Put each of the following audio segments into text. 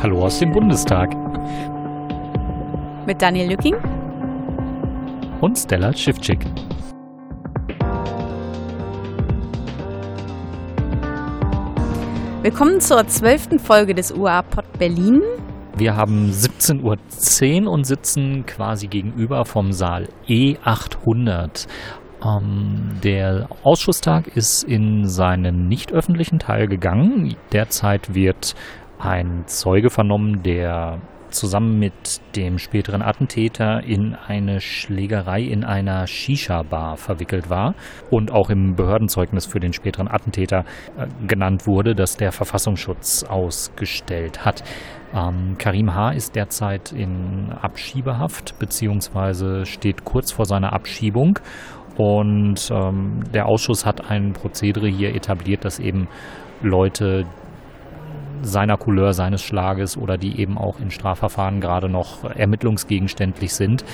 Hallo aus dem Bundestag. Mit Daniel Lücking und Stella Schiffczyk. Willkommen zur zwölften Folge des UA-Pod Berlin. Wir haben 17.10 Uhr und sitzen quasi gegenüber vom Saal E800. Ähm, der Ausschusstag ist in seinen nicht öffentlichen Teil gegangen. Derzeit wird ein Zeuge vernommen, der zusammen mit dem späteren Attentäter in eine Schlägerei in einer Shisha-Bar verwickelt war und auch im Behördenzeugnis für den späteren Attentäter äh, genannt wurde, dass der Verfassungsschutz ausgestellt hat. Ähm, Karim H. ist derzeit in Abschiebehaft beziehungsweise steht kurz vor seiner Abschiebung und ähm, der Ausschuss hat ein Prozedere hier etabliert, dass eben Leute, seiner Couleur, seines Schlages oder die eben auch in Strafverfahren gerade noch ermittlungsgegenständlich sind,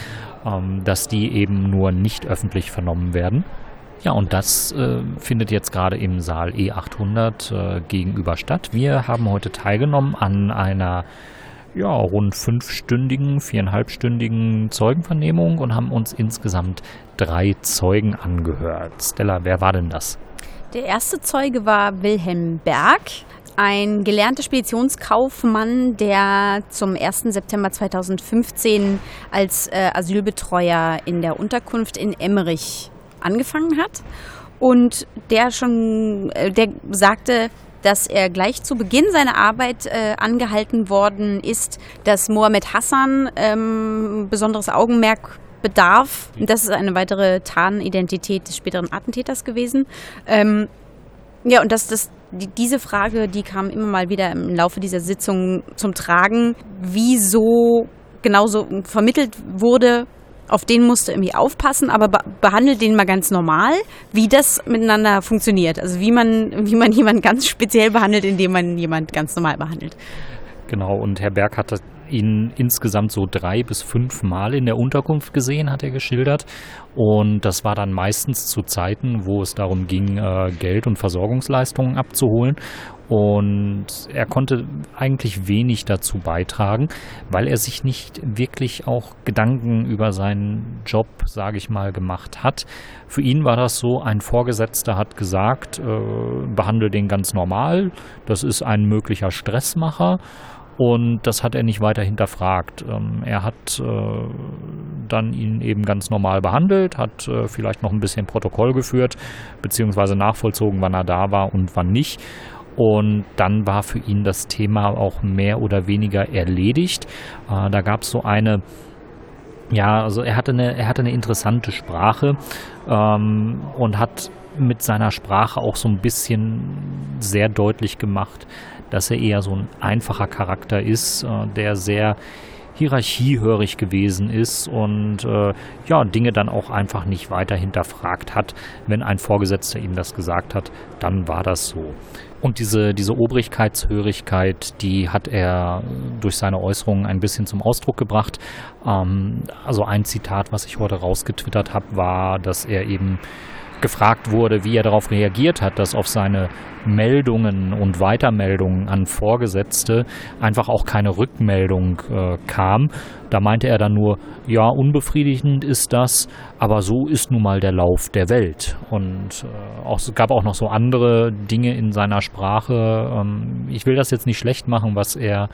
ähm, dass die eben nur nicht öffentlich vernommen werden. Ja, und das äh, findet jetzt gerade im Saal E800 äh, gegenüber statt. Wir haben heute teilgenommen an einer ja, rund fünfstündigen, viereinhalbstündigen Zeugenvernehmung und haben uns insgesamt drei Zeugen angehört. Stella, wer war denn das? Der erste Zeuge war Wilhelm Berg ein gelernter Speditionskaufmann, der zum 1. September 2015 als äh, Asylbetreuer in der Unterkunft in Emmerich angefangen hat und der schon, äh, der sagte, dass er gleich zu Beginn seiner Arbeit äh, angehalten worden ist, dass Mohammed Hassan ähm, besonderes Augenmerk bedarf. Das ist eine weitere Tarnidentität des späteren Attentäters gewesen. Ähm, ja, und dass das die, diese Frage, die kam immer mal wieder im Laufe dieser Sitzung zum Tragen, wieso genauso vermittelt wurde, auf den musste irgendwie aufpassen, aber be behandelt den mal ganz normal, wie das miteinander funktioniert. Also wie man, wie man jemanden ganz speziell behandelt, indem man jemanden ganz normal behandelt. Genau, und Herr Berg hat ihn insgesamt so drei bis fünf Mal in der Unterkunft gesehen, hat er geschildert. Und das war dann meistens zu Zeiten, wo es darum ging, äh, Geld und Versorgungsleistungen abzuholen. Und er konnte eigentlich wenig dazu beitragen, weil er sich nicht wirklich auch Gedanken über seinen Job, sage ich mal, gemacht hat. Für ihn war das so, ein Vorgesetzter hat gesagt, äh, behandle den ganz normal, das ist ein möglicher Stressmacher. Und das hat er nicht weiter hinterfragt. Ähm, er hat äh, dann ihn eben ganz normal behandelt, hat äh, vielleicht noch ein bisschen Protokoll geführt, beziehungsweise nachvollzogen, wann er da war und wann nicht. Und dann war für ihn das Thema auch mehr oder weniger erledigt. Äh, da gab es so eine ja, also er hatte eine, er hatte eine interessante Sprache ähm, und hat mit seiner Sprache auch so ein bisschen sehr deutlich gemacht, dass er eher so ein einfacher Charakter ist, äh, der sehr hierarchiehörig gewesen ist und äh, ja, Dinge dann auch einfach nicht weiter hinterfragt hat. Wenn ein Vorgesetzter ihm das gesagt hat, dann war das so. Und diese, diese Obrigkeitshörigkeit, die hat er durch seine Äußerungen ein bisschen zum Ausdruck gebracht. Ähm, also ein Zitat, was ich heute rausgetwittert habe, war, dass er eben gefragt wurde, wie er darauf reagiert hat, dass auf seine Meldungen und Weitermeldungen an Vorgesetzte einfach auch keine Rückmeldung äh, kam. Da meinte er dann nur, ja, unbefriedigend ist das, aber so ist nun mal der Lauf der Welt. Und äh, auch, es gab auch noch so andere Dinge in seiner Sprache. Ähm, ich will das jetzt nicht schlecht machen, was er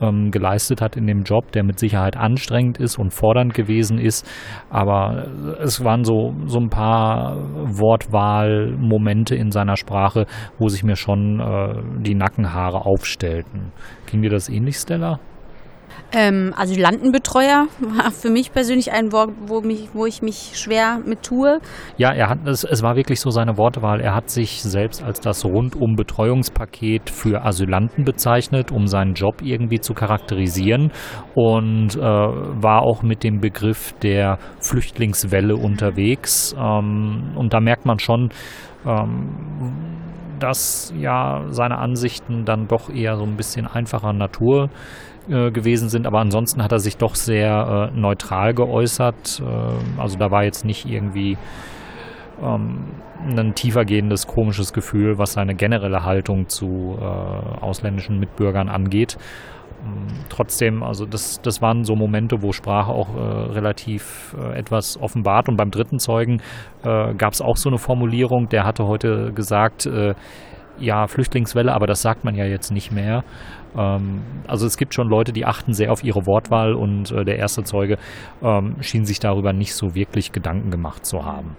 ähm, geleistet hat in dem Job, der mit Sicherheit anstrengend ist und fordernd gewesen ist. Aber es waren so, so ein paar Wortwahlmomente in seiner Sprache, wo sich mir schon äh, die Nackenhaare aufstellten. Ging dir das ähnlich, Stella? Ähm, Asylantenbetreuer war für mich persönlich ein Wort, wo, mich, wo ich mich schwer mit tue. Ja, er hat es, es war wirklich so seine Wortwahl. Er hat sich selbst als das rundum Betreuungspaket für Asylanten bezeichnet, um seinen Job irgendwie zu charakterisieren und äh, war auch mit dem Begriff der Flüchtlingswelle unterwegs. Ähm, und da merkt man schon, ähm, dass ja seine Ansichten dann doch eher so ein bisschen einfacher Natur äh, gewesen sind, aber ansonsten hat er sich doch sehr äh, neutral geäußert. Äh, also da war jetzt nicht irgendwie ähm, ein tiefergehendes komisches Gefühl, was seine generelle Haltung zu äh, ausländischen Mitbürgern angeht. trotzdem, also das, das waren so Momente, wo Sprache auch äh, relativ etwas offenbart. Und beim dritten Zeugen gab es auch so eine Formulierung, der hatte heute gesagt, ja, Flüchtlingswelle, aber das sagt man ja jetzt nicht mehr. Ähm, also es gibt schon Leute, die achten sehr auf ihre Wortwahl und äh, der erste Zeuge ähm, schien sich darüber nicht so wirklich Gedanken gemacht zu haben.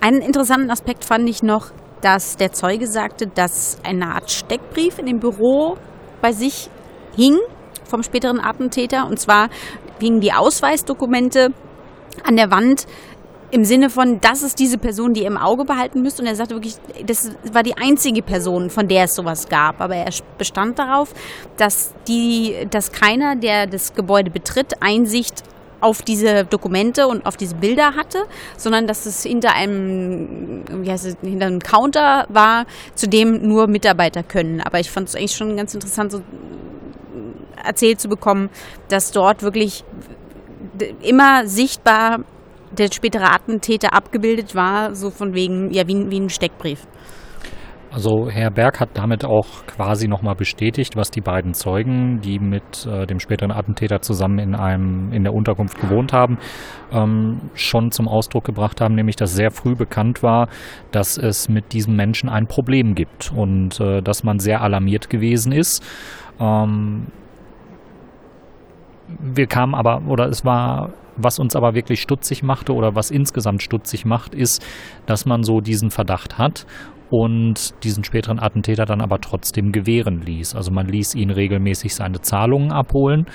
Einen interessanten Aspekt fand ich noch, dass der Zeuge sagte, dass eine Art Steckbrief in dem Büro bei sich hing vom späteren Attentäter. Und zwar hingen die Ausweisdokumente an der Wand im Sinne von, das ist diese Person, die ihr im Auge behalten müsst. Und er sagte wirklich, das war die einzige Person, von der es sowas gab. Aber er bestand darauf, dass die, dass keiner, der das Gebäude betritt, Einsicht auf diese Dokumente und auf diese Bilder hatte, sondern dass es hinter einem, wie heißt es, hinter einem Counter war, zu dem nur Mitarbeiter können. Aber ich fand es eigentlich schon ganz interessant, so erzählt zu bekommen, dass dort wirklich immer sichtbar der spätere Attentäter abgebildet war, so von wegen, ja, wie, wie ein Steckbrief. Also Herr Berg hat damit auch quasi nochmal bestätigt, was die beiden Zeugen, die mit äh, dem späteren Attentäter zusammen in einem in der Unterkunft gewohnt haben, ähm, schon zum Ausdruck gebracht haben, nämlich dass sehr früh bekannt war, dass es mit diesem Menschen ein Problem gibt und äh, dass man sehr alarmiert gewesen ist. Ähm, wir kamen aber, oder es war, was uns aber wirklich stutzig machte oder was insgesamt stutzig macht, ist, dass man so diesen Verdacht hat und diesen späteren Attentäter dann aber trotzdem gewähren ließ. Also man ließ ihn regelmäßig seine Zahlungen abholen.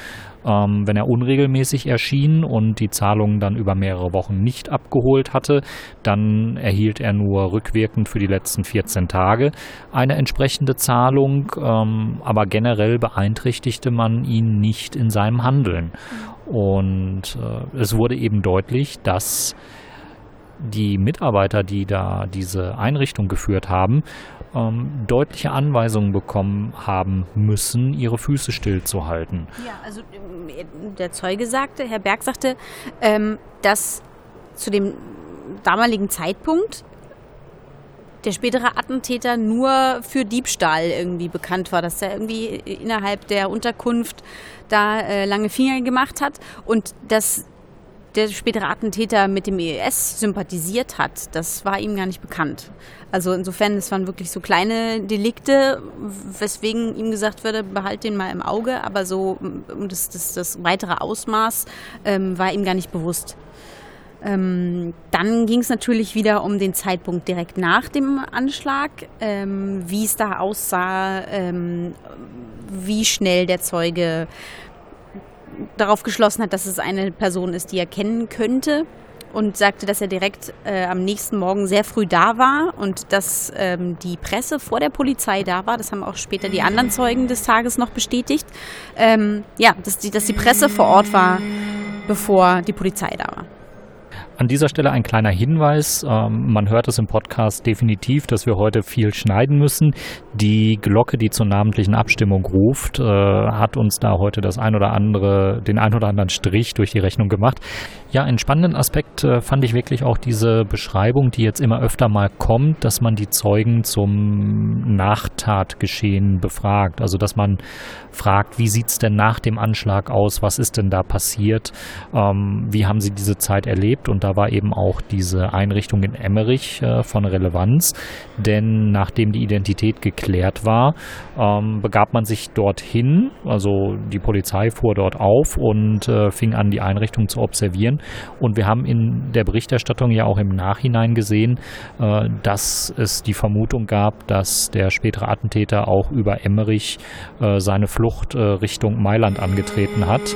Ähm, wenn er unregelmäßig erschien und die Zahlungen dann über mehrere Wochen nicht abgeholt hatte, dann erhielt er nur rückwirkend für die letzten 14 Tage eine entsprechende Zahlung, ähm, aber generell beeinträchtigte man ihn nicht in seinem Handeln. Und äh, es wurde eben deutlich, dass die Mitarbeiter, die da diese Einrichtung geführt haben, ähm, deutliche Anweisungen bekommen haben müssen, ihre Füße stillzuhalten. Ja, also ähm, der Zeuge sagte, Herr Berg sagte, ähm, dass zu dem damaligen Zeitpunkt der spätere Attentäter nur für Diebstahl irgendwie bekannt war, dass er irgendwie innerhalb der Unterkunft da äh, lange Finger gemacht hat und dass der spätere Attentäter mit dem IS sympathisiert hat, das war ihm gar nicht bekannt. Also insofern, das waren wirklich so kleine Delikte, weswegen ihm gesagt würde, behalt den mal im Auge, aber so das, das, das weitere Ausmaß ähm, war ihm gar nicht bewusst. Ähm, dann ging es natürlich wieder um den Zeitpunkt direkt nach dem Anschlag, ähm, wie es da aussah, ähm, wie schnell der Zeuge darauf geschlossen hat, dass es eine Person ist, die er kennen könnte und sagte, dass er direkt äh, am nächsten Morgen sehr früh da war und dass ähm, die Presse vor der Polizei da war. Das haben auch später die anderen Zeugen des Tages noch bestätigt. Ähm, ja, dass die, dass die Presse vor Ort war, bevor die Polizei da war. An dieser Stelle ein kleiner Hinweis. Ähm, man hört es im Podcast definitiv, dass wir heute viel schneiden müssen. Die Glocke, die zur namentlichen Abstimmung ruft, äh, hat uns da heute das ein oder andere, den ein oder anderen Strich durch die Rechnung gemacht. Ja, einen spannenden Aspekt äh, fand ich wirklich auch diese Beschreibung, die jetzt immer öfter mal kommt, dass man die Zeugen zum Nachtatgeschehen befragt. Also, dass man fragt, wie sieht es denn nach dem Anschlag aus? Was ist denn da passiert? Ähm, wie haben sie diese Zeit erlebt? Und da war eben auch diese Einrichtung in Emmerich äh, von Relevanz, denn nachdem die Identität geklärt war, ähm, begab man sich dorthin, also die Polizei fuhr dort auf und äh, fing an, die Einrichtung zu observieren. Und wir haben in der Berichterstattung ja auch im Nachhinein gesehen, äh, dass es die Vermutung gab, dass der spätere Attentäter auch über Emmerich äh, seine Flucht äh, Richtung Mailand angetreten hat.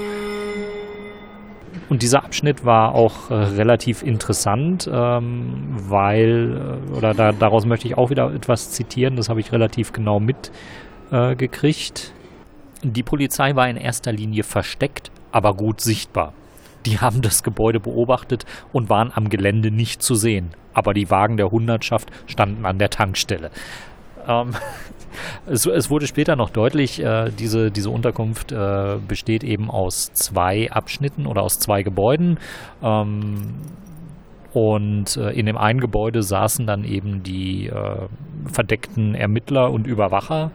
Und dieser Abschnitt war auch äh, relativ interessant, ähm, weil, äh, oder da, daraus möchte ich auch wieder etwas zitieren, das habe ich relativ genau mitgekriegt. Äh, Die Polizei war in erster Linie versteckt, aber gut sichtbar. Die haben das Gebäude beobachtet und waren am Gelände nicht zu sehen. Aber die Wagen der Hundertschaft standen an der Tankstelle. Ähm, es, es, wurde später noch deutlich, äh, diese, diese Unterkunft äh, besteht eben aus zwei Abschnitten oder aus zwei Gebäuden. Ähm, Und äh, in dem einen Gebäude saßen dann eben die äh, verdeckten Ermittler und Überwacher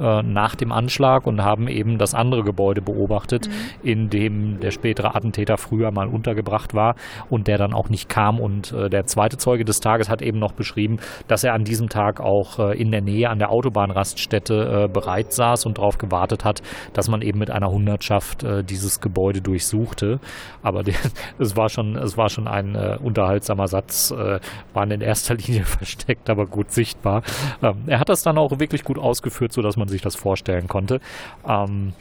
äh, nach dem Anschlag und haben eben das andere Gebäude beobachtet, mhm. in dem der spätere Attentäter früher mal untergebracht war und der dann auch nicht kam. Und äh, der zweite Zeuge des Tages hat eben noch beschrieben, dass er an diesem Tag auch äh, in der Nähe an der Autobahnraststätte äh, bereit saß und darauf gewartet hat, dass man eben mit einer Hundertschaft dieses Gebäude durchsuchte. Aber es war schon, es war schon ein Unterhalt unterhaltsamer Satz, äh, waren in erster Linie versteckt, aber gut sichtbar. Ähm, er hat das dann auch wirklich gut ausgeführt, sodass man sich das vorstellen konnte. Ähm,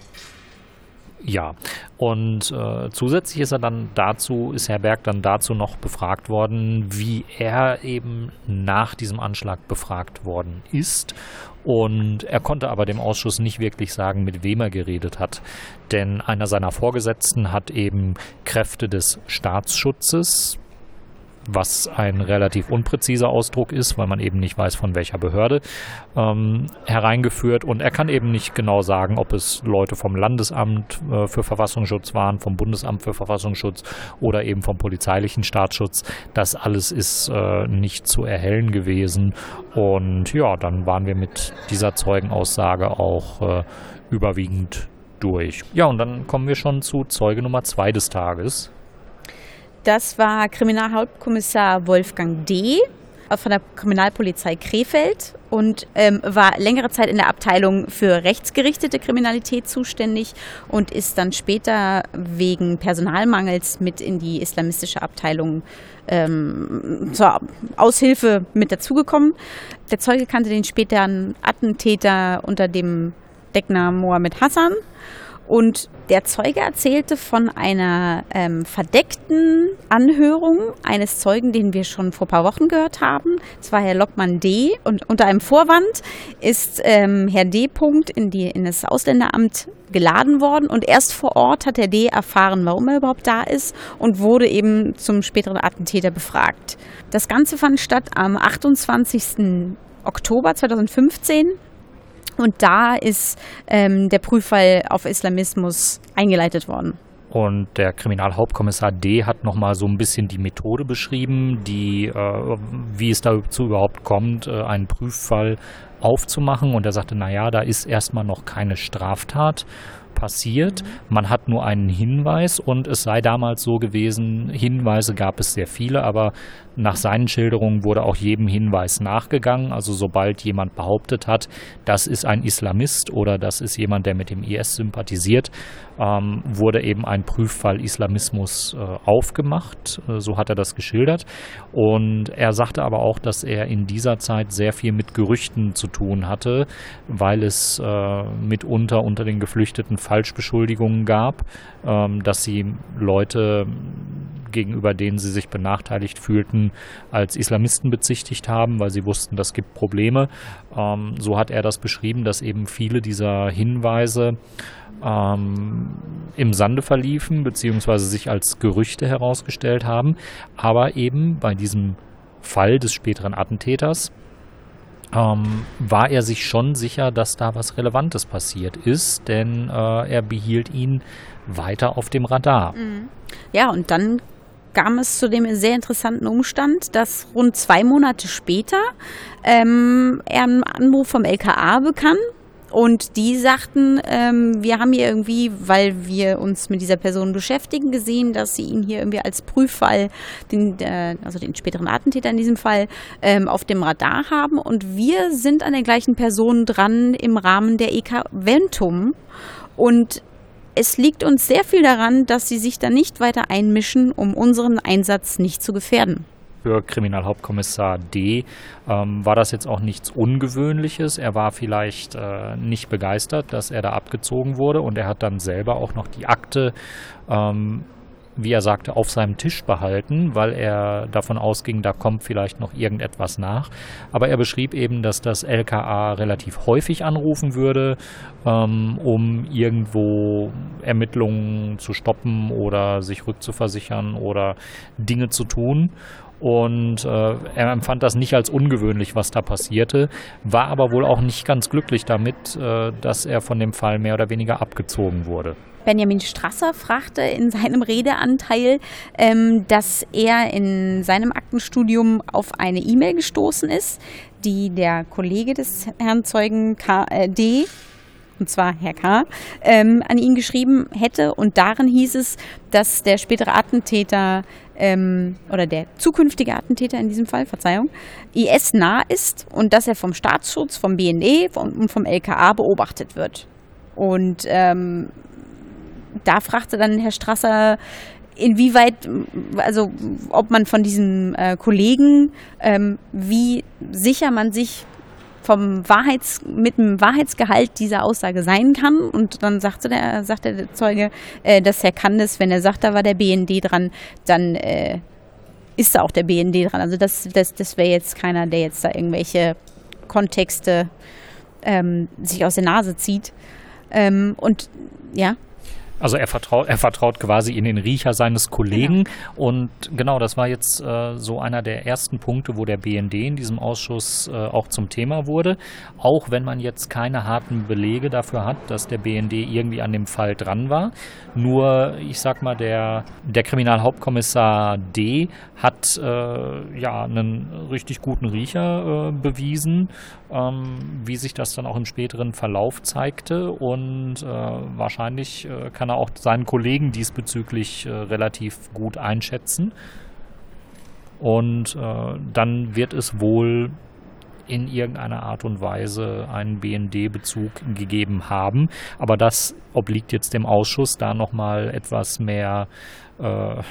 ja, und äh, zusätzlich ist er dann dazu, ist Herr Berg dann dazu noch befragt worden, wie er eben nach diesem Anschlag befragt worden ist. Und er konnte aber dem Ausschuss nicht wirklich sagen, mit wem er geredet hat. Denn einer seiner Vorgesetzten hat eben Kräfte des Staatsschutzes, was ein relativ unpräziser Ausdruck ist, weil man eben nicht weiß, von welcher Behörde, ähm, hereingeführt. Und er kann eben nicht genau sagen, ob es Leute vom Landesamt äh, für Verfassungsschutz waren, vom Bundesamt für Verfassungsschutz oder eben vom polizeilichen Staatsschutz. Das alles ist äh, nicht zu erhellen gewesen. Und ja, dann waren wir mit dieser Zeugenaussage auch äh, überwiegend durch. Ja, und dann kommen wir schon zu Zeuge Nummer zwei des Tages. Das war Kriminalhauptkommissar Wolfgang D. von der Kriminalpolizei Krefeld und ähm, war längere Zeit in der Abteilung für rechtsgerichtete Kriminalität zuständig und ist dann später wegen Personalmangels mit in die islamistische Abteilung ähm, zur Aushilfe mit dazugekommen. Der Zeuge kannte den späteren Attentäter unter dem Decknamen Mohammed Hassan und der Zeuge erzählte von einer ähm, verdeckten Anhörung eines Zeugen, den wir schon vor ein paar Wochen gehört haben. Das war Herr Lockmann D. Und unter einem Vorwand ist ähm, Herr D. Punkt in, die, in das Ausländeramt geladen worden. Und erst vor Ort hat Herr D. erfahren, warum er überhaupt da ist und wurde eben zum späteren Attentäter befragt. Das Ganze fand statt am 28. Oktober 2015 und da ist ähm, der Prüffall auf Islamismus eingeleitet worden. Und der Kriminalhauptkommissar D hat nochmal so ein bisschen die Methode beschrieben, die, äh, wie es dazu überhaupt kommt, äh, einen Prüffall aufzumachen. Und er sagte, naja, da ist erstmal noch keine Straftat passiert. Man hat nur einen Hinweis und es sei damals so gewesen, Hinweise gab es sehr viele, aber nach seinen Schilderungen wurde auch jedem Hinweis nachgegangen. Also sobald jemand behauptet hat, das ist ein Islamist oder das ist jemand, der mit dem IS sympathisiert, ähm, wurde eben ein Prüffall Islamismus äh, aufgemacht. Äh, so hat er das geschildert. Und er sagte aber auch, dass er in dieser Zeit sehr viel mit Gerüchten zu tun hatte, weil es äh, mitunter unter den Geflüchteten Falschbeschuldigungen gab, ähm, dass sie Leute gegenüber denen sie sich benachteiligt fühlten, als Islamisten bezichtigt haben, weil sie wussten, das gibt Probleme. Ähm, so hat er das beschrieben, dass eben viele dieser Hinweise ähm, im Sande verliefen, beziehungsweise sich als Gerüchte herausgestellt haben, aber eben bei diesem Fall des späteren Attentäters ähm, war er sich schon sicher, dass da was Relevantes passiert ist, denn äh, er behielt ihn weiter auf dem Radar. Mhm. Ja, und dann kam es zu dem sehr interessanten Umstand, dass rund zwei Monate später ähm, er einen Anruf vom LKA bekam und die sagten, ähm, wir haben hier irgendwie, weil wir uns mit dieser Person beschäftigen, gesehen, dass sie ihn hier irgendwie als Prüffall, den, äh, also den späteren Attentäter in diesem Fall, ähm, auf dem Radar haben. Und wir sind an der gleichen Person dran im Rahmen der EK Ventum. Und es liegt uns sehr viel daran, dass sie sich da nicht weiter einmischen, um unseren Einsatz nicht zu gefährden für Kriminalhauptkommissar D ähm, war das jetzt auch nichts Ungewöhnliches. Er war vielleicht äh, nicht begeistert, dass er da abgezogen wurde und er hat dann selber auch noch die Akte ähm, wie er sagte, auf seinem Tisch behalten, weil er davon ausging, da kommt vielleicht noch irgendetwas nach. Aber er beschrieb eben, dass das LKA relativ häufig anrufen würde, ähm, um irgendwo Ermittlungen zu stoppen oder sich rückzuversichern oder Dinge zu tun. und äh, er empfand das nicht als ungewöhnlich, was da passierte, war aber wohl auch nicht ganz glücklich damit, äh, dass er von dem Fall mehr oder weniger abgezogen wurde. Benjamin Strasser fragte in seinem Redeanteil, ähm, dass er in seinem Aktenstudium auf eine E-Mail gestoßen ist, die der Kollege des Herrn Zeugen K, äh, D und zwar Herr K., ähm, an ihn geschrieben hätte. Und darin hieß es, dass der spätere Attentäter ähm, oder der zukünftige Attentäter in diesem Fall, Verzeihung, IS nah ist und dass er vom Staatsschutz, vom BND und vom LKA beobachtet wird. Und ähm, da fragte dann Herr Strasser, inwieweit, also ob man von diesem äh, Kollegen, ähm, wie sicher man sich vom Wahrheits, mit dem Wahrheitsgehalt dieser Aussage sein kann. Und dann sagte der, sagte der Zeuge, äh, dass Herr Kandes, wenn er sagt, da war der BND dran, dann äh, ist da auch der BND dran. Also das, das, das wäre jetzt keiner, der jetzt da irgendwelche Kontexte ähm, sich aus der Nase zieht. Ähm, und ja. Also er vertraut, er vertraut quasi in den Riecher seines Kollegen. Genau. Und genau, das war jetzt äh, so einer der ersten Punkte, wo der BND in diesem Ausschuss äh, auch zum Thema wurde. Auch wenn man jetzt keine harten Belege dafür hat, dass der BND irgendwie an dem Fall dran war. Nur, ich sag mal, der, der Kriminalhauptkommissar D hat äh, ja einen richtig guten Riecher äh, bewiesen, ähm, wie sich das dann auch im späteren Verlauf zeigte. Und äh, wahrscheinlich äh, kann er auch seinen Kollegen diesbezüglich äh, relativ gut einschätzen. Und äh, dann wird es wohl in irgendeiner Art und Weise einen BND-Bezug gegeben haben. Aber das obliegt jetzt dem Ausschuss, da nochmal etwas mehr äh,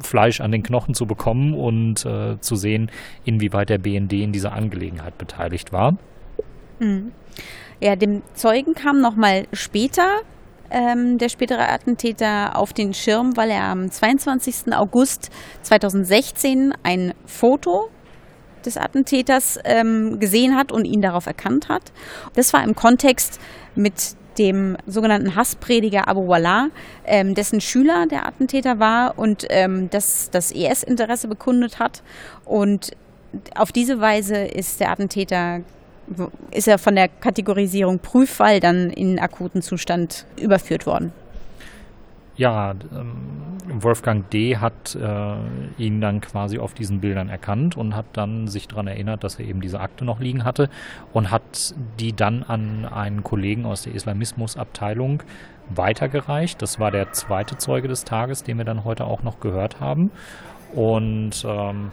Fleisch an den Knochen zu bekommen und äh, zu sehen, inwieweit der BND in dieser Angelegenheit beteiligt war. Mhm. Ja, dem Zeugen kam nochmal später ähm, der spätere Attentäter auf den Schirm, weil er am 22. August 2016 ein Foto des Attentäters ähm, gesehen hat und ihn darauf erkannt hat. Das war im Kontext mit dem sogenannten Hassprediger Abu Wallah, ähm, dessen Schüler der Attentäter war und ähm, das, das ES-Interesse bekundet hat. Und auf diese Weise ist der Attentäter ist er von der Kategorisierung Prüffall dann in akuten Zustand überführt worden. Ja, ähm, Wolfgang D. hat äh, ihn dann quasi auf diesen Bildern erkannt und hat dann sich daran erinnert, dass er eben diese Akte noch liegen hatte und hat die dann an einen Kollegen aus der Islamismusabteilung weitergereicht. Das war der zweite Zeuge des Tages, den wir dann heute auch noch gehört haben. Und ähm,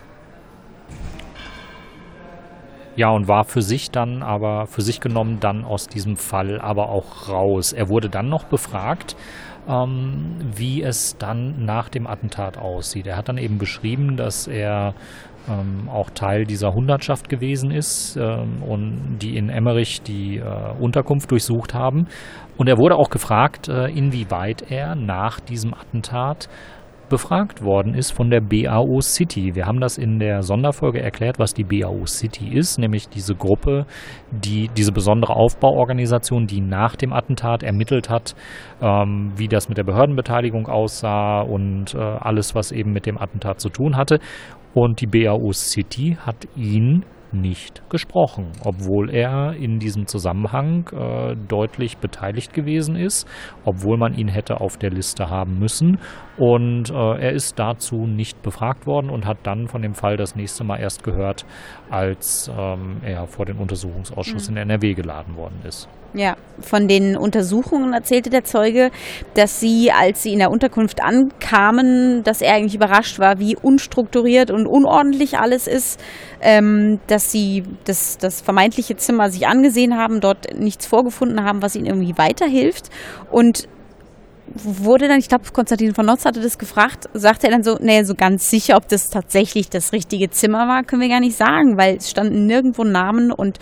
ja, und war für sich dann aber, für sich genommen dann aus diesem Fall aber auch raus. Er wurde dann noch befragt, ähm, wie es dann nach dem Attentat aussieht. Er hat dann eben beschrieben, dass er ähm, auch Teil dieser Hundertschaft gewesen ist ähm, und die in Emmerich die äh, Unterkunft durchsucht haben. Und er wurde auch gefragt, äh, inwieweit er nach diesem Attentat befragt worden ist von der BAO City. Wir haben das in der Sonderfolge erklärt, was die BAO City ist, nämlich diese Gruppe, die diese besondere Aufbauorganisation, die nach dem Attentat ermittelt hat, ähm, wie das mit der Behördenbeteiligung aussah und äh, alles, was eben mit dem Attentat zu tun hatte. Und die BAO City hat ihn nicht gesprochen, obwohl er in diesem Zusammenhang äh, deutlich beteiligt gewesen ist, obwohl man ihn hätte auf der Liste haben müssen. Und äh, er ist dazu nicht befragt worden und hat dann von dem Fall das nächste Mal erst gehört, als ähm, er vor den Untersuchungsausschuss mhm. in NRW geladen worden ist. Ja, von den Untersuchungen erzählte der Zeuge, dass sie, als sie in der Unterkunft ankamen, dass er eigentlich überrascht war, wie unstrukturiert und unordentlich alles ist, ähm, dass sie das, das vermeintliche Zimmer sich angesehen haben, dort nichts vorgefunden haben, was ihnen irgendwie weiterhilft. Und wurde dann, ich glaube, Konstantin von Notz hatte das gefragt, sagte er dann so, nee, so ganz sicher, ob das tatsächlich das richtige Zimmer war, können wir gar nicht sagen, weil es standen nirgendwo Namen und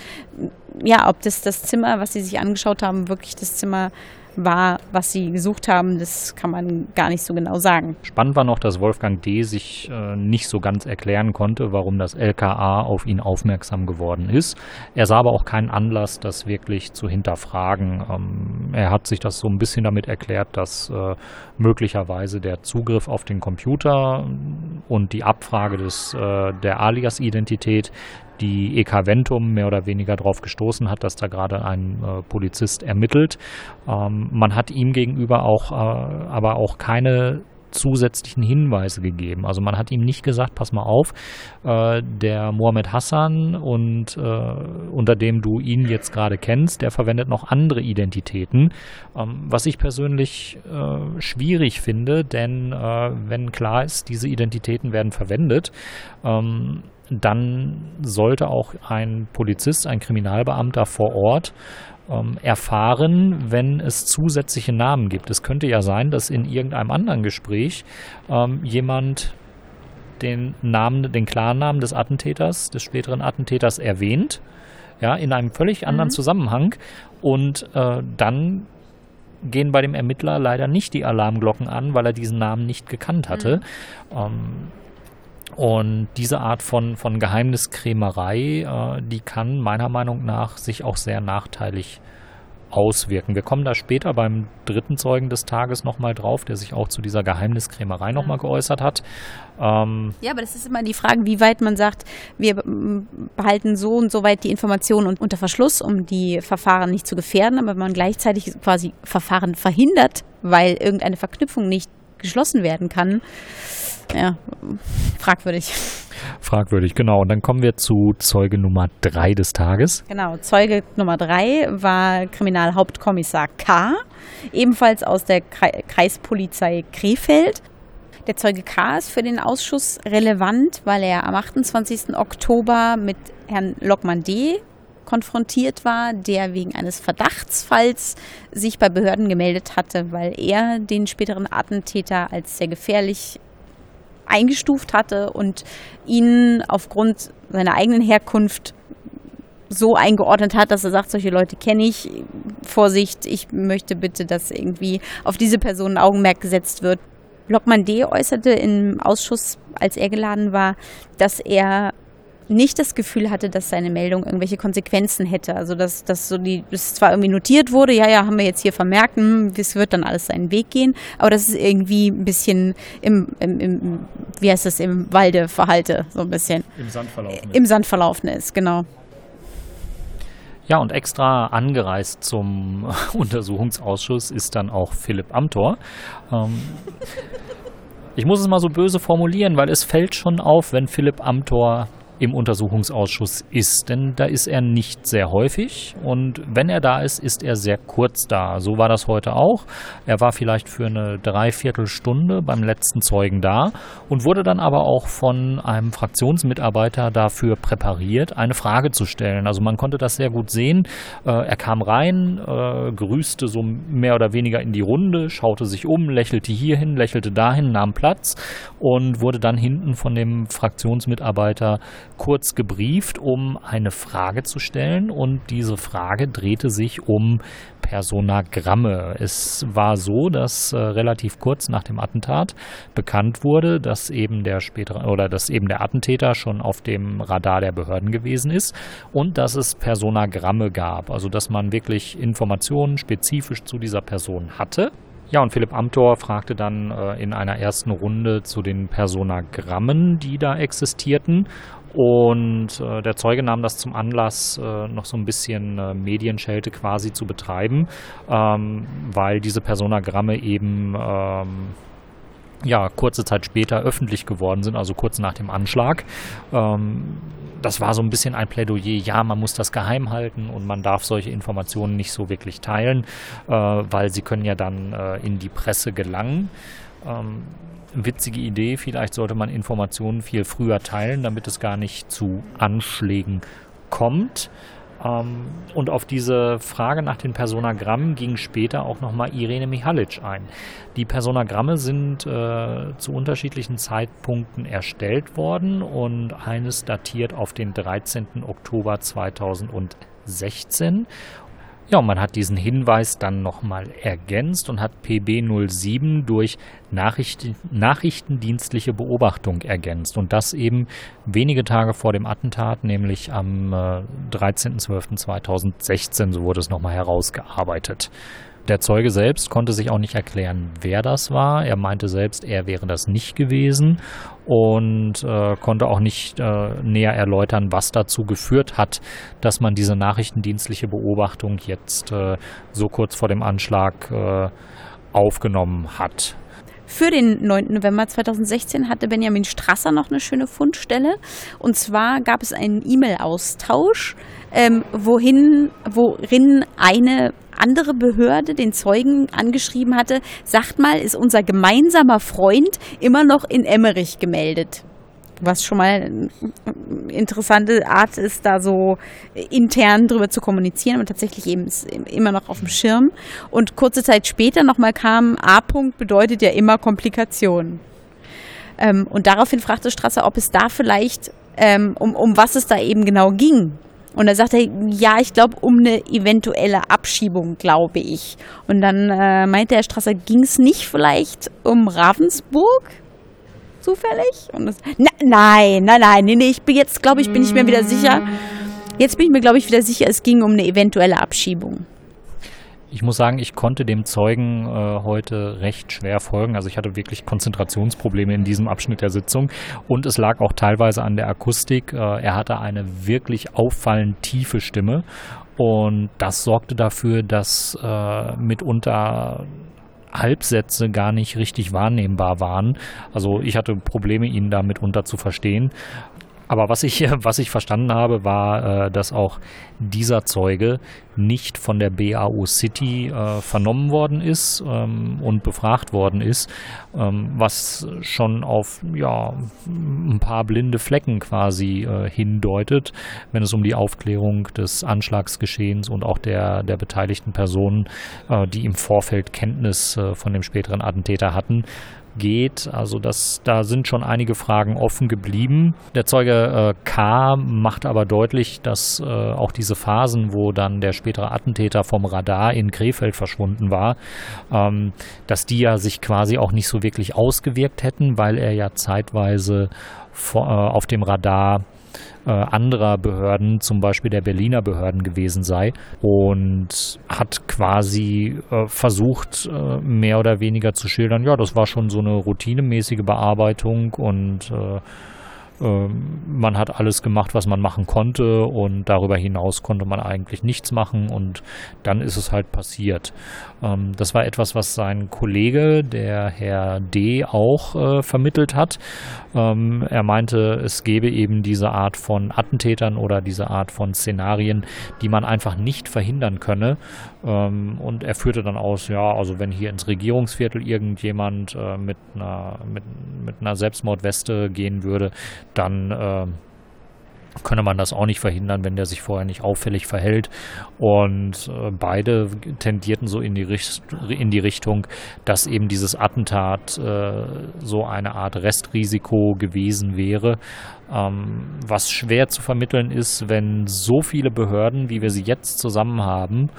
ja, ob das das Zimmer, was sie sich angeschaut haben, wirklich das Zimmer war, was sie gesucht haben, das kann man gar nicht so genau sagen. Spannend war noch, dass Wolfgang D. sich äh, nicht so ganz erklären konnte, warum das LKA auf ihn aufmerksam geworden ist. Er sah aber auch keinen Anlass, das wirklich zu hinterfragen. Ähm, er hat sich das so ein bisschen damit erklärt, dass äh, möglicherweise der Zugriff auf den Computer und die Abfrage des, äh, der Alias-Identität die EK Ventum mehr oder weniger darauf gestoßen hat, dass da gerade ein äh, Polizist ermittelt. Ähm, man hat ihm gegenüber auch äh, aber auch keine zusätzlichen Hinweise gegeben. Also man hat ihm nicht gesagt, pass mal auf, äh, der Mohammed Hassan und äh, unter dem du ihn jetzt gerade kennst, der verwendet noch andere Identitäten, ähm, was ich persönlich äh, schwierig finde, denn äh, wenn klar ist, diese Identitäten werden verwendet, ähm, dann sollte auch ein Polizist, ein Kriminalbeamter vor Ort ähm, erfahren, wenn es zusätzliche Namen gibt. Es könnte ja sein, dass in irgendeinem anderen Gespräch ähm, jemand den Namen, den Klarnamen des Attentäters, des späteren Attentäters erwähnt, ja, in einem völlig anderen mhm. Zusammenhang und äh, dann gehen bei dem Ermittler leider nicht die Alarmglocken an, weil er diesen Namen nicht gekannt hatte. Mhm. Ähm, und diese Art von, von Geheimniskrämerei, äh, die kann meiner Meinung nach sich auch sehr nachteilig auswirken. Wir kommen da später beim dritten Zeugen des Tages nochmal drauf, der sich auch zu dieser Geheimniskrämerei nochmal geäußert hat. Ähm ja, aber das ist immer die Frage, wie weit man sagt, wir behalten so und so weit die Informationen unter Verschluss, um die Verfahren nicht zu gefährden, aber man gleichzeitig quasi Verfahren verhindert, weil irgendeine Verknüpfung nicht geschlossen werden kann ja, fragwürdig. Fragwürdig, genau. Und dann kommen wir zu Zeuge Nummer drei des Tages. Genau, Zeuge Nummer drei war Kriminalhauptkommissar K., ebenfalls aus der Kreispolizei Krefeld. Der Zeuge K. ist für den Ausschuss relevant, weil er am 28. Oktober mit Herrn Lockmann D. konfrontiert war, der wegen eines Verdachtsfalls sich bei Behörden gemeldet hatte, weil er den späteren Attentäter als sehr gefährlich eingestuft hatte und ihn aufgrund seiner eigenen Herkunft so eingeordnet hat, dass er sagt, solche Leute kenne ich. Vorsicht, ich möchte bitte, dass irgendwie auf diese Person ein Augenmerk gesetzt wird. Lockmann D. äußerte im Ausschuss, als er geladen war, dass er nicht das Gefühl hatte, dass seine Meldung irgendwelche Konsequenzen hätte. Also dass, dass so die, dass zwar irgendwie notiert wurde, ja, ja, haben wir jetzt hier vermerkt, hm, es wird dann alles seinen Weg gehen, aber dass es irgendwie ein bisschen im, im, im wie heißt das, im Walde verhalte, so ein bisschen. Im Sand verlaufen ist. Im Sand verlaufen ist, genau. Ja, und extra angereist zum Untersuchungsausschuss ist dann auch Philipp Amthor. Ähm, ich muss es mal so böse formulieren, weil es fällt schon auf, wenn Philipp Amthor im Untersuchungsausschuss ist. Denn da ist er nicht sehr häufig und wenn er da ist, ist er sehr kurz da. So war das heute auch. Er war vielleicht für eine Dreiviertelstunde beim letzten Zeugen da und wurde dann aber auch von einem Fraktionsmitarbeiter dafür präpariert, eine Frage zu stellen. Also man konnte das sehr gut sehen. Äh, er kam rein, äh, grüßte so mehr oder weniger in die Runde, schaute sich um, lächelte hierhin, lächelte dahin, nahm Platz und wurde dann hinten von dem Fraktionsmitarbeiter kurz gebrieft, um eine Frage zu stellen und diese Frage drehte sich um Personagramme. Es war so, dass äh, relativ kurz nach dem Attentat bekannt wurde, dass eben der spätere oder dass eben der Attentäter schon auf dem Radar der Behörden gewesen ist und dass es Personagramme gab, also dass man wirklich Informationen spezifisch zu dieser Person hatte. Ja, und Philipp Amthor fragte dann äh, in einer ersten Runde zu den Personagrammen, die da existierten. Und äh, der Zeuge nahm das zum Anlass, äh, noch so ein bisschen äh, Medienschelte quasi zu betreiben, ähm, weil diese Personagramme eben ähm, ja, kurze Zeit später öffentlich geworden sind, also kurz nach dem Anschlag. Ähm, das war so ein bisschen ein Plädoyer, ja, man muss das geheim halten und man darf solche Informationen nicht so wirklich teilen, äh, weil sie können ja dann äh, in die Presse gelangen. Ähm, witzige Idee, vielleicht sollte man Informationen viel früher teilen, damit es gar nicht zu Anschlägen kommt. Ähm, und auf diese Frage nach den Personagrammen ging später auch nochmal Irene Mihalic ein. Die Personagramme sind äh, zu unterschiedlichen Zeitpunkten erstellt worden und eines datiert auf den 13. Oktober 2016 Ja, und man hat diesen Hinweis dann nochmal ergänzt und hat PB07 durch Nachrichten, nachrichtendienstliche Beobachtung ergänzt. Und das eben wenige Tage vor dem Attentat, nämlich am äh, 13.12.2016, so wurde es nochmal herausgearbeitet. Der Zeuge selbst konnte sich auch nicht erklären, wer das war. Er meinte selbst, er wäre das nicht gewesen und äh, konnte auch nicht äh, näher erläutern, was dazu geführt hat, dass man diese nachrichtendienstliche Beobachtung jetzt äh, so kurz vor dem Anschlag äh, aufgenommen hat. Für den 9. November 2016 hatte Benjamin Strasser noch eine schöne Fundstelle. Und zwar gab es einen E-Mail-Austausch, ähm, wohin, worin eine andere Behörde den Zeugen angeschrieben hatte, sagt mal, ist unser gemeinsamer Freund immer noch in Emmerich gemeldet. Was schon mal eine interessante Art ist, da so intern drüber zu kommunizieren und tatsächlich eben immer noch auf dem Schirm. Und kurze Zeit später nochmal kam, A-Punkt bedeutet ja immer Komplikation. Ähm, und daraufhin fragte Strasser, ob es da vielleicht, ähm, um, um was es da eben genau ging. Und da sagt er, ja, ich glaube, um eine eventuelle Abschiebung, glaube ich. Und dann äh, meinte Herr Strasser, ging es nicht vielleicht um Ravensburg? Zufällig? Das, na, nein, nein, nein, nee, nee, ich bin jetzt, glaube ich, bin ich mir wieder sicher. Jetzt bin ich mir, glaube ich, wieder sicher, es ging um eine eventuelle Abschiebung. Ich muss sagen, ich konnte dem Zeugen äh, heute recht schwer folgen. Also ich hatte wirklich Konzentrationsprobleme in diesem Abschnitt der Sitzung und es lag auch teilweise an der Akustik. Äh, er hatte eine wirklich auffallend tiefe Stimme und das sorgte dafür, dass äh, mitunter Halbsätze gar nicht richtig wahrnehmbar waren. Also ich hatte Probleme, ihn da mitunter zu verstehen. Aber was ich, was ich verstanden habe, war, äh, dass auch dieser Zeuge nicht von der BAU City äh, vernommen worden ist ähm, und befragt worden ist, ähm, was schon auf ja, ein paar blinde Flecken quasi äh, hindeutet, wenn es um die Aufklärung des Anschlagsgeschehens und auch der, der beteiligten Personen, die im Vorfeld Kenntnis von dem späteren Attentäter hatten, geht. Also das, da sind schon einige Fragen offen geblieben. Der Zeuge äh, K macht aber deutlich, dass äh, auch diese Phasen, wo dann der spätere Attentäter vom Radar in Krefeld verschwunden war, ähm, dass die ja sich quasi auch nicht so wirklich ausgewirkt hätten, weil er ja zeitweise vor, äh, auf dem Radar äh, anderer Behörden, zum Beispiel der Berliner Behörden gewesen sei und hat quasi äh, versucht, äh, mehr oder weniger zu schildern, ja, das war schon so eine routinemäßige Bearbeitung und äh, man hat alles gemacht, was man machen konnte und darüber hinaus konnte man eigentlich nichts machen und dann ist es halt passiert. Ähm, das war etwas, was sein Kollege, der Herr D., auch äh, vermittelt hat. Ähm, er meinte, es gebe eben diese Art von Attentätern oder diese Art von Szenarien, die man einfach nicht verhindern könne. und er führte dann aus, ja, also wenn hier ins Regierungsviertel irgendjemand äh, mit, einer, mit, mit einer Selbstmordweste gehen würde, dann äh, könne man das auch nicht verhindern, wenn der sich vorher nicht auffällig verhält. Und äh, beide tendierten so in die, Richt in die Richtung, dass eben dieses Attentat äh, so eine Art Restrisiko gewesen wäre. Ähm, was schwer zu vermitteln ist, wenn so viele Behörden, wie wir sie jetzt zusammen haben,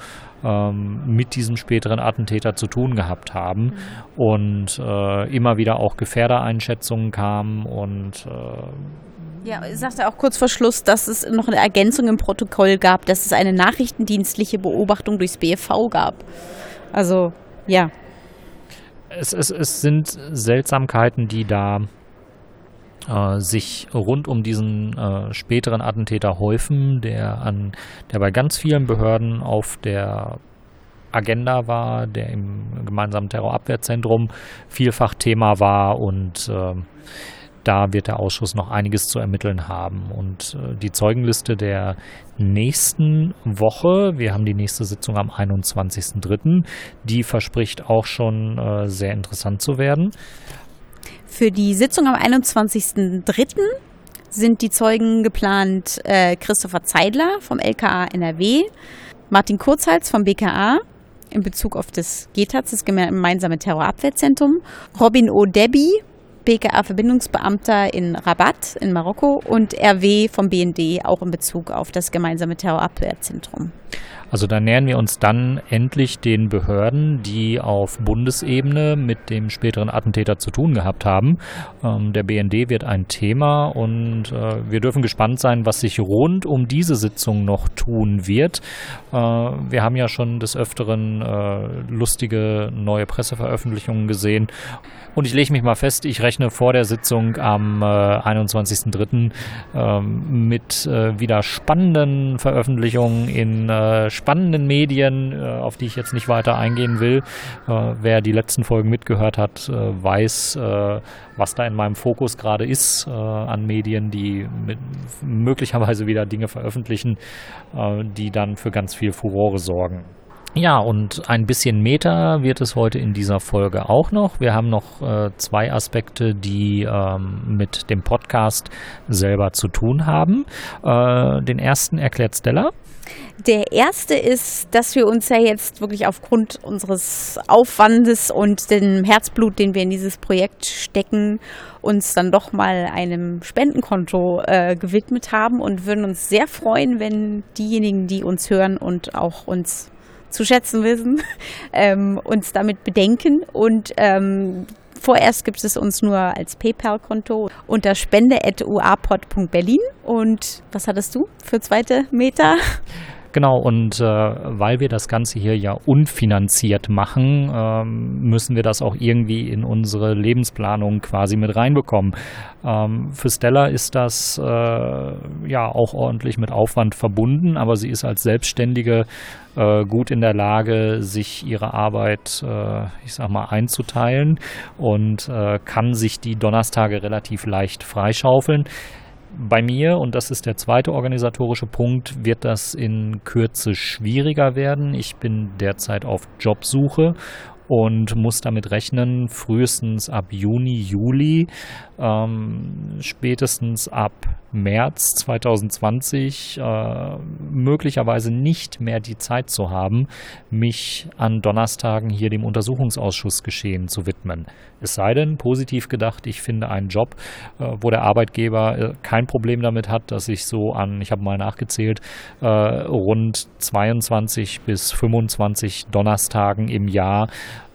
ähm, mit diesem späteren Attentäter zu tun gehabt haben mhm. und äh, immer wieder auch Gefährdereinschätzungen kamen und äh, ja, ich sagte auch kurz vor Schluss, dass es noch eine Ergänzung im Protokoll gab, dass es eine nachrichtendienstliche Beobachtung durchs BFV gab. Also, ja. Es, es, es sind Seltsamkeiten, die da äh, sich rund um diesen äh, späteren Attentäter häufen, der an, der bei ganz vielen Behörden auf der Agenda war, der im gemeinsamen Terrorabwehrzentrum vielfach Thema war und äh, da wird der Ausschuss noch einiges zu ermitteln haben. Und äh, die Zeugenliste der nächsten Woche, wir haben die nächste Sitzung am 21.03., die verspricht auch schon äh, sehr interessant zu werden. Für die Sitzung am 21.03. sind die Zeugen geplant äh, Christopher Zeidler vom LKA NRW, Martin Kurzhals vom BKA in Bezug auf das GTAZ, das gemeinsame Terrorabwehrzentrum, Robin O. BKA-Verbindungsbeamter in Rabat in Marokko und RW vom BND auch in Bezug auf das gemeinsame Terrorabwehrzentrum. Also da nähern wir uns dann endlich den Behörden, die auf Bundesebene mit dem späteren Attentäter zu tun gehabt haben. Ähm, der BND wird ein Thema und äh, wir dürfen gespannt sein, was sich rund um diese Sitzung noch tun wird. Äh, wir haben ja schon des Öfteren äh, lustige neue Presseveröffentlichungen gesehen. Und ich lege mich mal fest, ich rechne vor der Sitzung am äh, 21.03. Ähm, mit äh, wieder spannenden Veröffentlichungen in äh, spannenden Medien, äh, auf die ich jetzt nicht weiter eingehen will. Äh, wer die letzten Folgen mitgehört hat, äh, weiß, was da in meinem Fokus gerade ist an Medien, die möglicherweise wieder Dinge veröffentlichen, die dann für ganz viel Furore sorgen. Ja, und ein bisschen Meta wird es heute in dieser Folge auch noch. Wir haben noch äh, zwei Aspekte, die ähm, mit dem Podcast selber zu tun haben. Äh, den ersten erklärt Stella. Der erste ist, dass wir uns ja jetzt wirklich aufgrund unseres Aufwandes und dem Herzblut, den wir in dieses Projekt stecken, uns dann doch mal einem Spendenkonto äh, gewidmet haben und würden uns sehr freuen, wenn diejenigen, die uns hören und auch uns zu schätzen wissen, ähm, uns damit bedenken und ähm, Vorerst gibt es uns nur als PayPal-Konto unter spende.uapod.berlin. Und was hattest du für zweite Meter? Genau, und äh, weil wir das Ganze hier ja unfinanziert machen, ähm, müssen wir das auch irgendwie in unsere Lebensplanung quasi mit reinbekommen. Ähm, für Stella ist das äh, ja auch ordentlich mit Aufwand verbunden, aber sie ist als Selbstständige äh, gut in der Lage, sich ihre Arbeit, äh, ich sag mal, einzuteilen und äh, kann sich die Donnerstage relativ leicht freischaufeln. Bei mir, und das ist der zweite organisatorische Punkt, wird das in Kürze schwieriger werden. Ich bin derzeit auf Jobsuche und muss damit rechnen, frühestens ab Juni, Juli, ähm, spätestens ab März 2020 äh, möglicherweise nicht mehr die Zeit zu haben, mich an Donnerstagen hier dem Untersuchungsausschuss geschehen zu widmen. Es sei denn, positiv gedacht, ich finde einen Job, äh, wo der Arbeitgeber äh, kein Problem damit hat, dass ich so an, ich habe mal nachgezählt, äh, rund 22 bis 25 Donnerstagen im Jahr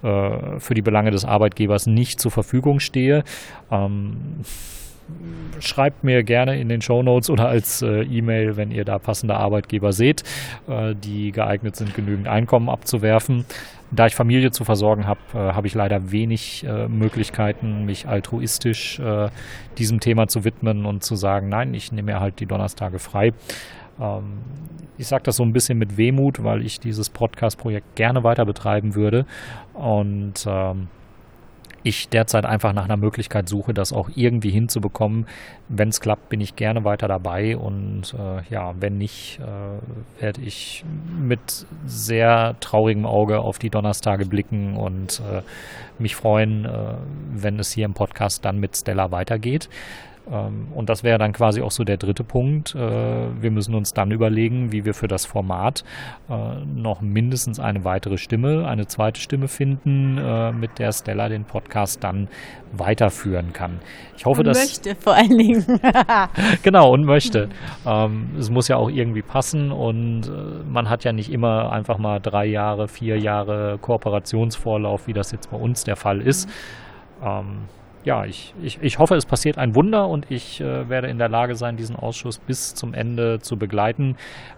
äh, für die Belange des Arbeitgebers nicht zur Verfügung stehe. Ähm, schreibt mir gerne in den Show Notes oder als äh, E-Mail, wenn ihr da passende Arbeitgeber seht, äh, die geeignet sind, genügend Einkommen abzuwerfen. Da ich Familie zu versorgen habe, äh, habe ich leider wenig äh, Möglichkeiten, mich altruistisch äh, diesem Thema zu widmen und zu sagen, nein, ich nehme mir halt die Donnerstage frei. Ähm, ich sage das so ein bisschen mit Wehmut, weil ich dieses Podcast-Projekt gerne weiter betreiben würde und ähm, ich derzeit einfach nach einer Möglichkeit suche, das auch irgendwie hinzubekommen. Wenn es klappt, bin ich gerne weiter dabei und äh, ja, wenn nicht, äh, werde ich mit sehr traurigem Auge auf die Donnerstage blicken und äh, mich freuen, äh, wenn es hier im Podcast dann mit Stella weitergeht. Ähm, und das wäre dann quasi auch so der dritte Punkt. Äh, wir müssen uns dann überlegen, wie wir für das Format äh, noch mindestens eine weitere Stimme, eine zweite Stimme finden, äh, mit der Stella den Podcast dann weiterführen kann. Ich hoffe, und dass möchte vor allen Dingen. genau und möchte. Ähm, es muss ja auch irgendwie passen und man hat ja nicht immer einfach mal drei Jahre, vier Jahre Kooperationsvorlauf, wie das jetzt bei uns der Fall ist. Mhm. Ähm, ja, ich, ich, ich hoffe, es passiert ein Wunder und ich äh, werde in der Lage sein, diesen Ausschuss bis zum Ende zu begleiten.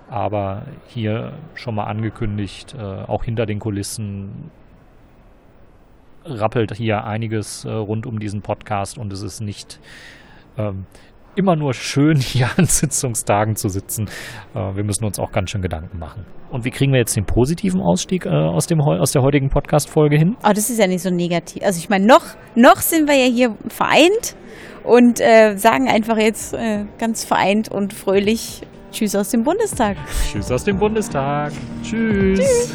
Aber hier schon mal angekündigt, äh, auch hinter den Kulissen rappelt hier einiges äh, rund um diesen Podcast und es ist nicht ähm, immer nur schön, hier an Sitzungstagen zu sitzen. Äh, wir müssen uns auch ganz schön Gedanken machen. Und wie kriegen wir jetzt den positiven Ausstieg äh, aus, dem, aus der heutigen Podcast-Folge hin? Oh, das ist ja nicht so negativ. Also ich meine, noch, noch sind wir ja hier vereint und äh, sagen einfach jetzt äh, ganz vereint und fröhlich Tschüss aus dem Bundestag. Tschüss aus dem Bundestag. Tschüss. Tschüss.